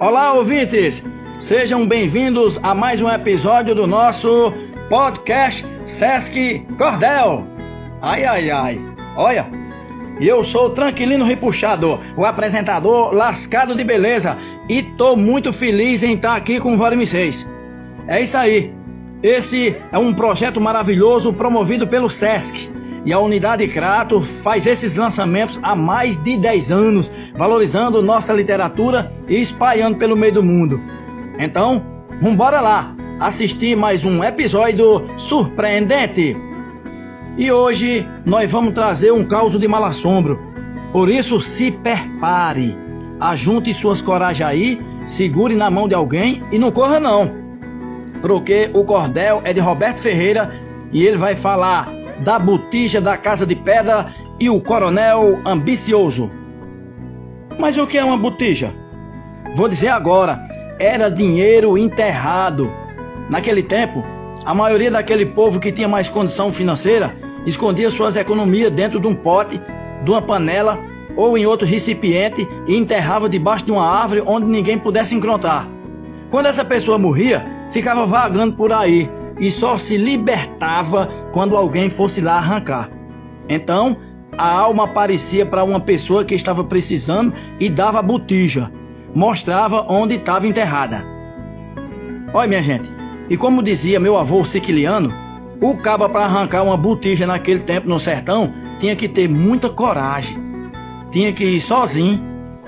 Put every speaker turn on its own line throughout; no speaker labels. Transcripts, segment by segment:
Olá, ouvintes! Sejam bem-vindos a mais um episódio do nosso podcast Sesc Cordel. Ai, ai, ai. Olha, eu sou o Tranquilino Repuxado, o apresentador lascado de beleza, e tô muito feliz em estar aqui com vocês. É isso aí. Esse é um projeto maravilhoso promovido pelo SESC. E a Unidade Crato faz esses lançamentos há mais de 10 anos, valorizando nossa literatura e espalhando pelo meio do mundo. Então, vambora lá assistir mais um episódio surpreendente. E hoje nós vamos trazer um caos de malassombro. Por isso, se prepare. Ajunte suas coragens aí, segure na mão de alguém e não corra não porque o cordel é de Roberto Ferreira e ele vai falar da botija da Casa de Pedra e o coronel ambicioso. Mas o que é uma botija? Vou dizer agora, era dinheiro enterrado. Naquele tempo, a maioria daquele povo que tinha mais condição financeira escondia suas economias dentro de um pote, de uma panela ou em outro recipiente e enterrava debaixo de uma árvore onde ninguém pudesse encontrar. Quando essa pessoa morria, ficava vagando por aí e só se libertava quando alguém fosse lá arrancar. Então, a alma aparecia para uma pessoa que estava precisando e dava botija, mostrava onde estava enterrada. Olha, minha gente, e como dizia meu avô Siquiliano, o caba para arrancar uma botija naquele tempo no sertão tinha que ter muita coragem. Tinha que ir sozinho,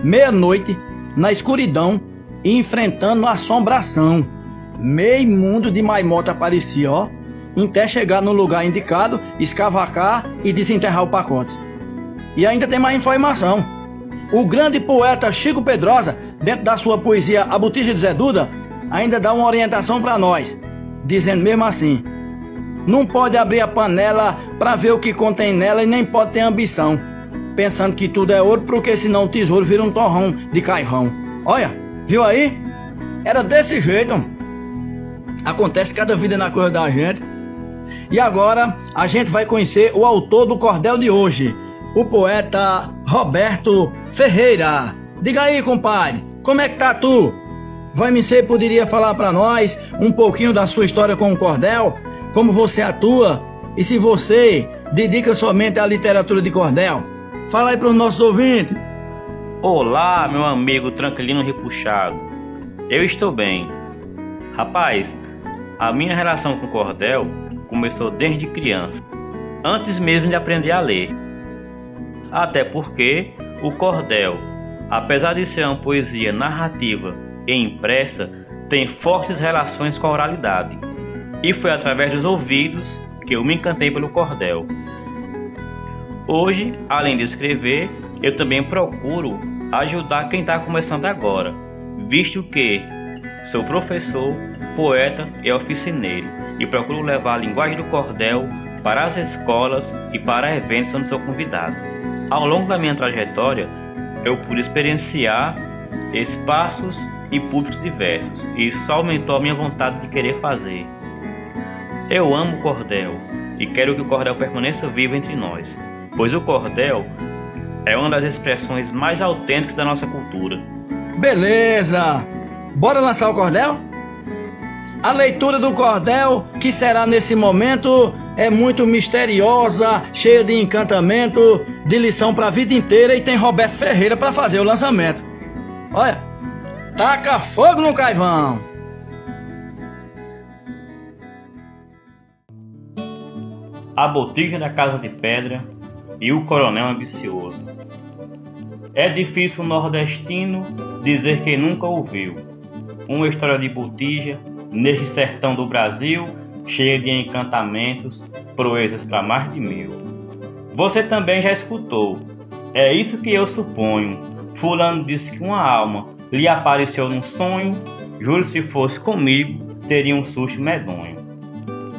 meia-noite, na escuridão, enfrentando a assombração. Meio mundo de maimota aparecia, ó, até chegar no lugar indicado, escavacar e desenterrar o pacote. E ainda tem mais informação. O grande poeta Chico Pedrosa, dentro da sua poesia A Botija de Zé Duda, ainda dá uma orientação para nós, dizendo mesmo assim: Não pode abrir a panela para ver o que contém nela e nem pode ter ambição, pensando que tudo é ouro, porque senão o tesouro vira um torrão de caivão. Olha, viu aí? Era desse jeito. Acontece cada vida na coisa da gente. E agora a gente vai conhecer o autor do cordel de hoje, o poeta Roberto Ferreira. Diga aí, compadre, como é que tá tu? Vai me ser poderia falar para nós um pouquinho da sua história com o cordel, como você atua e se você dedica somente à literatura de cordel? Fala aí para os nossos ouvintes.
Olá, meu amigo tranquilino repuxado. Eu estou bem. Rapaz, a minha relação com o cordel começou desde criança, antes mesmo de aprender a ler. Até porque o cordel, apesar de ser uma poesia narrativa e impressa, tem fortes relações com a oralidade. E foi através dos ouvidos que eu me encantei pelo cordel. Hoje, além de escrever, eu também procuro ajudar quem está começando agora, visto que sou professor poeta e oficineiro e procuro levar a linguagem do cordel para as escolas e para eventos onde sou convidado. Ao longo da minha trajetória, eu pude experienciar espaços e públicos diversos e isso aumentou a minha vontade de querer fazer. Eu amo o cordel e quero que o cordel permaneça vivo entre nós, pois o cordel é uma das expressões mais autênticas da nossa cultura.
Beleza! Bora lançar o cordel? A leitura do cordel, que será nesse momento, é muito misteriosa, cheia de encantamento, de lição para a vida inteira e tem Roberto Ferreira para fazer o lançamento. Olha, taca fogo no caivão!
A botija da Casa de Pedra e o Coronel Ambicioso. É difícil o nordestino dizer que nunca ouviu uma história de botija neste sertão do Brasil, cheio de encantamentos, proezas para mais de mil. Você também já escutou. É isso que eu suponho. Fulano disse que uma alma lhe apareceu num sonho. Juro se fosse comigo, teria um susto medonho.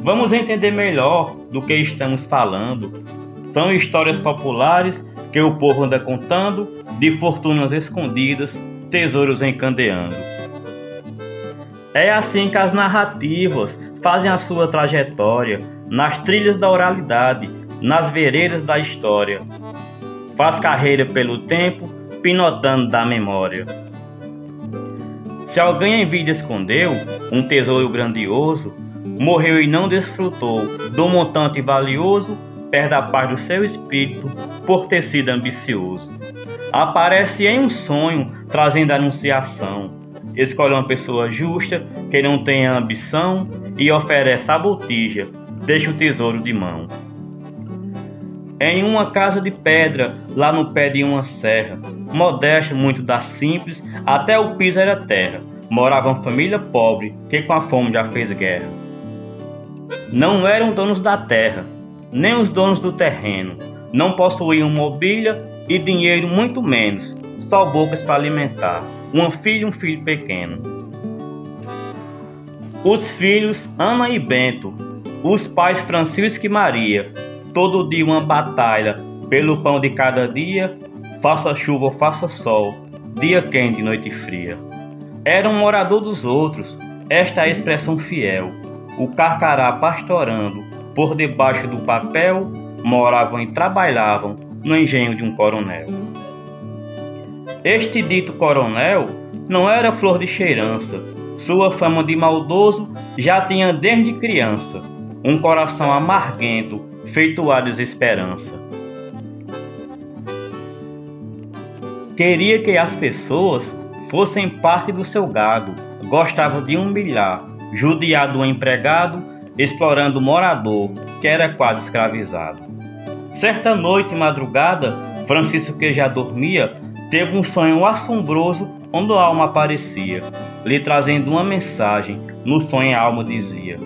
Vamos entender melhor do que estamos falando. São histórias populares que o povo anda contando, de fortunas escondidas, tesouros encandeando. É assim que as narrativas fazem a sua trajetória nas trilhas da oralidade, nas veredas da história. Faz carreira pelo tempo, pinotando da memória. Se alguém em vida escondeu um tesouro grandioso, morreu e não desfrutou do montante valioso, perde a paz do seu espírito por ter sido ambicioso. Aparece em um sonho, trazendo anunciação. Escolhe uma pessoa justa, que não tenha ambição, e oferece a botija, deixa o tesouro de mão. Em uma casa de pedra, lá no pé de uma serra, modesta, muito da simples, até o piso era terra, morava uma família pobre que com a fome já fez guerra. Não eram donos da terra, nem os donos do terreno, não possuíam mobília e dinheiro muito menos, só bocas para alimentar, uma filha e um filho pequeno. Os filhos Ana e Bento, os pais Francisco e Maria, todo dia uma batalha pelo pão de cada dia, faça chuva ou faça sol, dia quente e noite fria. Era um morador dos outros, esta é a expressão fiel. O carcará pastorando, por debaixo do papel, moravam e trabalhavam no engenho de um coronel. Este dito coronel não era flor de cheirança, sua fama de maldoso já tinha desde criança, um coração amarguento, feito a desesperança. Queria que as pessoas fossem parte do seu gado, gostava de humilhar, judiar do empregado, explorando o morador, que era quase escravizado. Certa noite, madrugada, Francisco, que já dormia, teve um sonho assombroso onde a alma aparecia, lhe trazendo uma mensagem. No sonho, a alma dizia: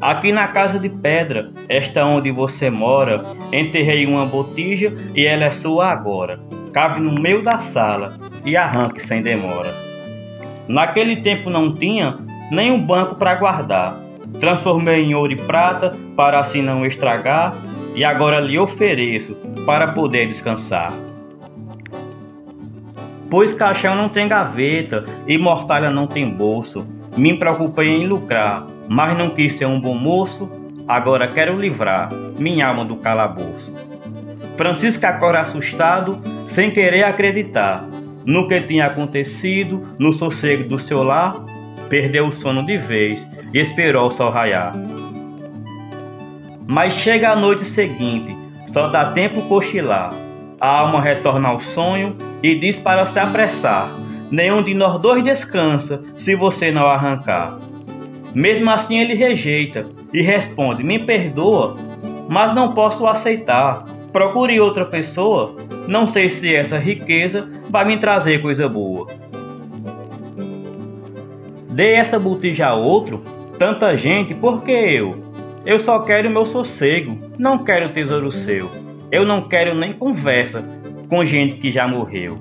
Aqui na casa de pedra, esta onde você mora, enterrei uma botija e ela é sua agora. Cabe no meio da sala e arranque sem demora. Naquele tempo não tinha nem um banco para guardar. Transformei em ouro e prata para assim não estragar e agora lhe ofereço para poder descansar. Pois caixão não tem gaveta e mortalha não tem bolso. Me preocupei em lucrar, mas não quis ser um bom moço. Agora quero livrar minha alma do calabouço. Francisco agora assustado, sem querer acreditar no que tinha acontecido no sossego do seu lar, perdeu o sono de vez e esperou o sol raiar. Mas chega a noite seguinte, só dá tempo cochilar. A alma retorna ao sonho e diz para se apressar: Nenhum de nós dois descansa se você não arrancar. Mesmo assim ele rejeita e responde: Me perdoa, mas não posso aceitar. Procure outra pessoa. Não sei se essa riqueza vai me trazer coisa boa. Dê essa botija a outro, tanta gente, por que eu? Eu só quero meu sossego, não quero tesouro seu. Eu não quero nem conversa com gente que já morreu.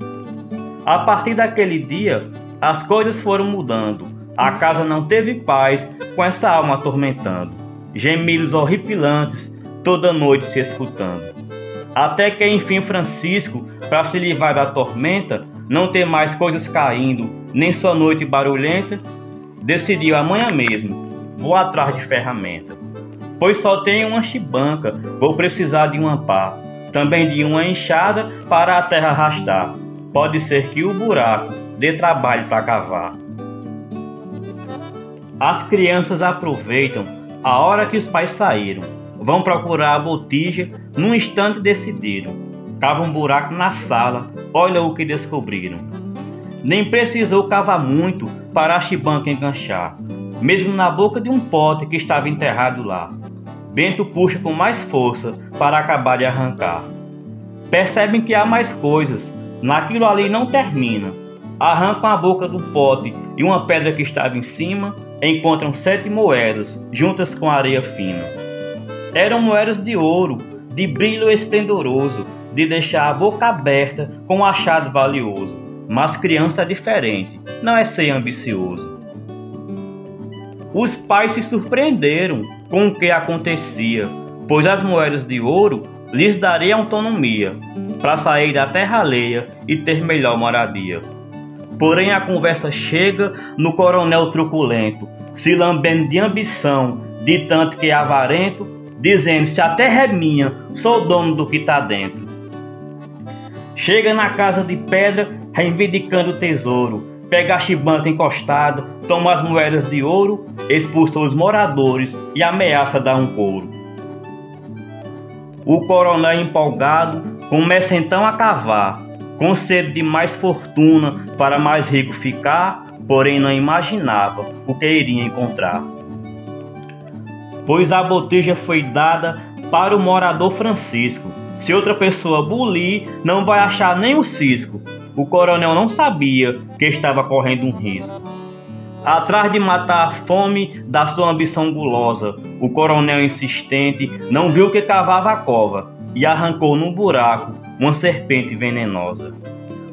A partir daquele dia, as coisas foram mudando. A casa não teve paz com essa alma atormentando. Gemidos horripilantes toda noite se escutando. Até que enfim Francisco, para se livrar da tormenta, não ter mais coisas caindo, nem sua noite barulhenta, decidiu amanhã mesmo, vou atrás de ferramenta pois só tenho uma chibanca, vou precisar de uma pá, também de uma enxada para a terra arrastar. Pode ser que o buraco dê trabalho para cavar. As crianças aproveitam a hora que os pais saíram, vão procurar a botija, num instante decidiram. Cavam um buraco na sala, olha o que descobriram. Nem precisou cavar muito para a chibanca enganchar, mesmo na boca de um pote que estava enterrado lá. Bento puxa com mais força para acabar de arrancar. Percebem que há mais coisas, naquilo ali não termina. Arrancam a boca do pote e uma pedra que estava em cima, encontram sete moedas juntas com areia fina. Eram moedas de ouro, de brilho esplendoroso, de deixar a boca aberta com um achado valioso. Mas criança é diferente, não é ser ambicioso. Os pais se surpreenderam com o que acontecia, pois as moedas de ouro lhes daria autonomia para sair da terra alheia e ter melhor moradia. Porém, a conversa chega no coronel truculento, se lambendo de ambição, de tanto que é avarento, dizendo: Se a terra é minha, sou dono do que está dentro. Chega na casa de pedra, reivindicando o tesouro, pega a chibanta encostado, toma as moedas de ouro, expulsa os moradores e ameaça dar um couro. O coronel empolgado começa então a cavar, com sede de mais fortuna para mais rico ficar, porém não imaginava o que iria encontrar. Pois a botija foi dada para o morador Francisco. Se outra pessoa bulir, não vai achar nem o cisco. O coronel não sabia que estava correndo um risco. Atrás de matar a fome da sua ambição gulosa, o coronel insistente não viu que cavava a cova e arrancou num buraco uma serpente venenosa.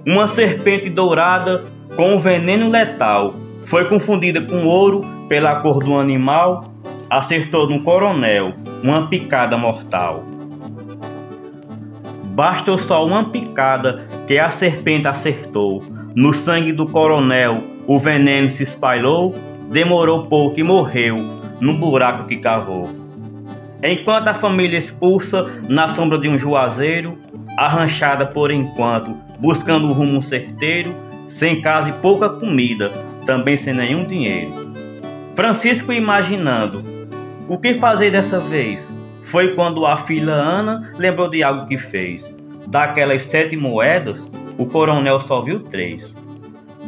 Uma serpente dourada com um veneno letal foi confundida com ouro pela cor do animal, acertou no coronel uma picada mortal. Bastou só uma picada que a serpente acertou. No sangue do coronel o veneno se espalhou, demorou pouco e morreu no buraco que cavou. Enquanto a família expulsa na sombra de um juazeiro, arranchada por enquanto, buscando um rumo certeiro, sem casa e pouca comida, também sem nenhum dinheiro. Francisco imaginando o que fazer dessa vez, foi quando a filha Ana lembrou de algo que fez. Daquelas sete moedas, o coronel só viu três.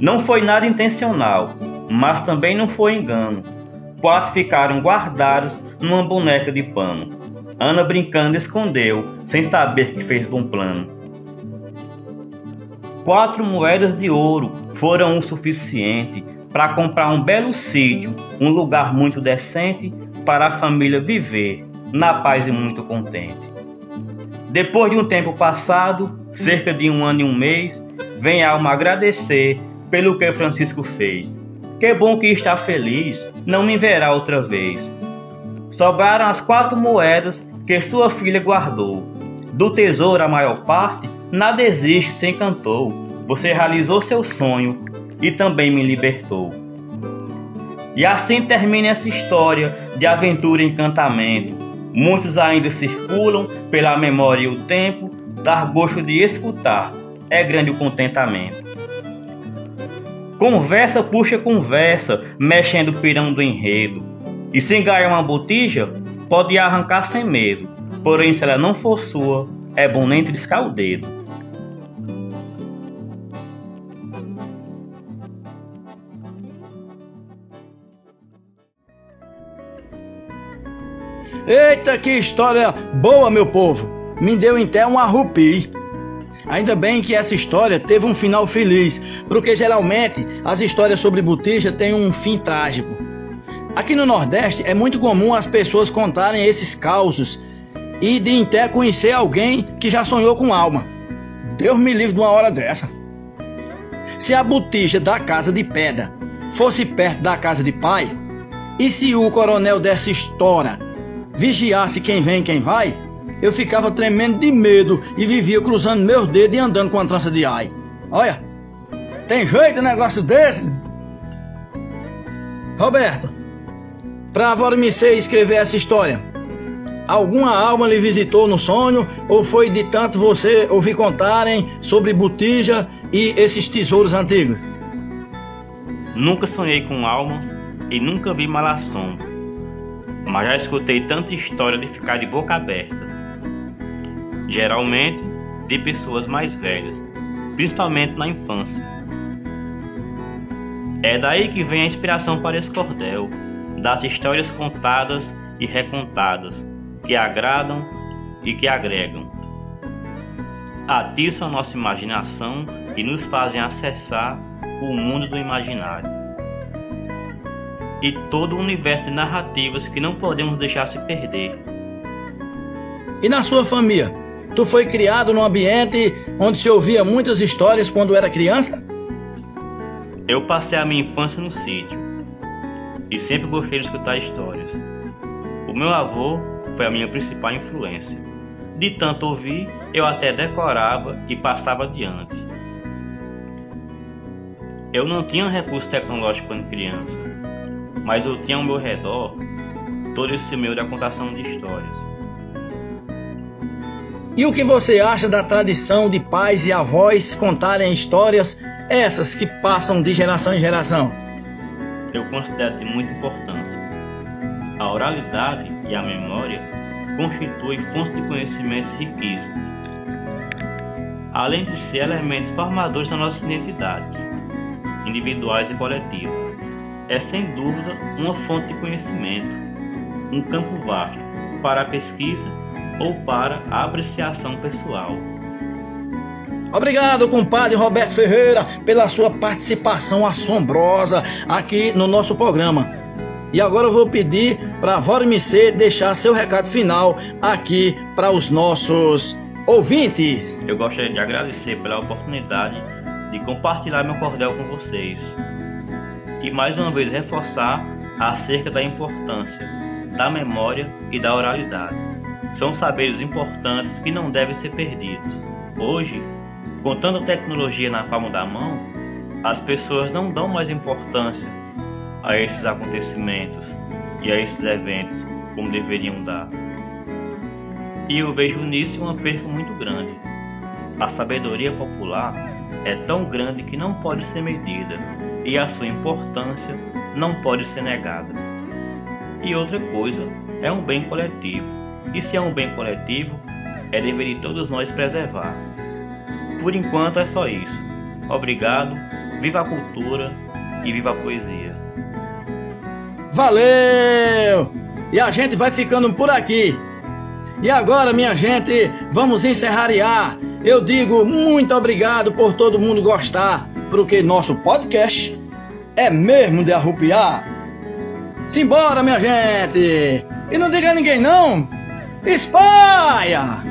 Não foi nada intencional, mas também não foi engano. Quatro ficaram guardados numa boneca de pano. Ana brincando escondeu, sem saber que fez bom plano. Quatro moedas de ouro foram o suficiente para comprar um belo sítio, um lugar muito decente para a família viver na paz e muito contente. Depois de um tempo passado, cerca de um ano e um mês, vem a alma agradecer pelo que Francisco fez. Que bom que está feliz, não me verá outra vez. Sobraram as quatro moedas que sua filha guardou. Do tesouro a maior parte, nada existe sem cantor. Você realizou seu sonho e também me libertou. E assim termina essa história de aventura e encantamento. Muitos ainda circulam pela memória e o tempo, dar gosto de escutar, é grande o contentamento. Conversa puxa conversa, mexendo o pirão do enredo. E se ganhar uma botija, pode arrancar sem medo. Porém, se ela não for sua, é bom nem triscar o dedo.
Eita, que história boa, meu povo! Me deu até um arrupi. Ainda bem que essa história teve um final feliz, porque geralmente as histórias sobre botija têm um fim trágico. Aqui no Nordeste é muito comum as pessoas contarem esses causos e de até conhecer alguém que já sonhou com alma. Deus me livre de uma hora dessa. Se a botija da casa de pedra fosse perto da casa de pai, e se o coronel dessa história vigiasse quem vem e quem vai, eu ficava tremendo de medo e vivia cruzando meus dedos e andando com a trança de ai. Olha, tem jeito um negócio desse? Roberto, para você escrever essa história, alguma alma lhe visitou no sonho ou foi de tanto você ouvir contarem sobre botija e esses tesouros antigos?
Nunca sonhei com alma e nunca vi mal assombro, mas já escutei tanta história de ficar de boca aberta geralmente de pessoas mais velhas, principalmente na infância. É daí que vem a inspiração para esse cordel, das histórias contadas e recontadas, que agradam e que agregam. Atiçam a nossa imaginação e nos fazem acessar o mundo do imaginário. E todo o universo de narrativas que não podemos deixar se perder.
E na sua família? Tu foi criado num ambiente onde se ouvia muitas histórias quando era criança?
Eu passei a minha infância no sítio e sempre gostei de escutar histórias. O meu avô foi a minha principal influência. De tanto ouvir, eu até decorava e passava adiante. Eu não tinha recurso tecnológico quando criança, mas eu tinha ao meu redor todo esse meio da contação de histórias.
E o que você acha da tradição de pais e avós contarem histórias, essas que passam de geração em geração?
Eu considero de muita importância. A oralidade e a memória constituem fontes de conhecimentos riquíssimos, além de ser elementos formadores da nossa identidade, individuais e coletivas. É sem dúvida uma fonte de conhecimento, um campo vasto para a pesquisa ou para a apreciação pessoal.
Obrigado, compadre Roberto Ferreira, pela sua participação assombrosa aqui no nosso programa. E agora eu vou pedir para a Vorimicê deixar seu recado final aqui para os nossos ouvintes.
Eu gostaria de agradecer pela oportunidade de compartilhar meu cordel com vocês e mais uma vez reforçar acerca da importância da memória e da oralidade. São saberes importantes que não devem ser perdidos. Hoje, com tanta tecnologia na palma da mão, as pessoas não dão mais importância a esses acontecimentos e a esses eventos como deveriam dar. E eu vejo nisso uma perda muito grande. A sabedoria popular é tão grande que não pode ser medida e a sua importância não pode ser negada. E outra coisa, é um bem coletivo e se é um bem coletivo, é dever de todos nós preservar. Por enquanto é só isso. Obrigado, viva a cultura e viva a poesia.
Valeu! E a gente vai ficando por aqui. E agora, minha gente, vamos encerrar. Eu digo muito obrigado por todo mundo gostar, porque nosso podcast é mesmo de arrupiar. Simbora, minha gente! E não diga a ninguém não, Espalha!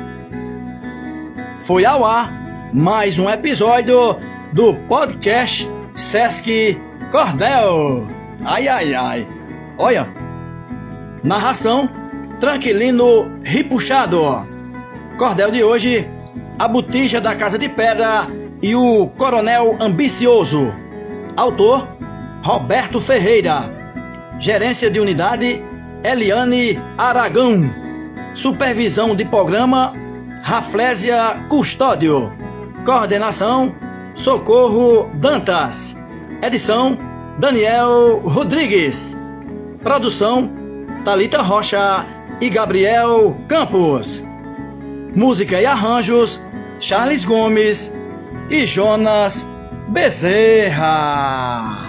Foi ao ar mais um episódio do podcast Sesc Cordel. Ai, ai, ai. Olha, narração Tranquilino Ripuxado. Cordel de hoje, a botija da Casa de Pedra e o Coronel Ambicioso. Autor, Roberto Ferreira. Gerência de unidade, Eliane Aragão. Supervisão de programa Raflésia Custódio. Coordenação Socorro Dantas. Edição Daniel Rodrigues. Produção Talita Rocha e Gabriel Campos. Música e arranjos Charles Gomes e Jonas Bezerra.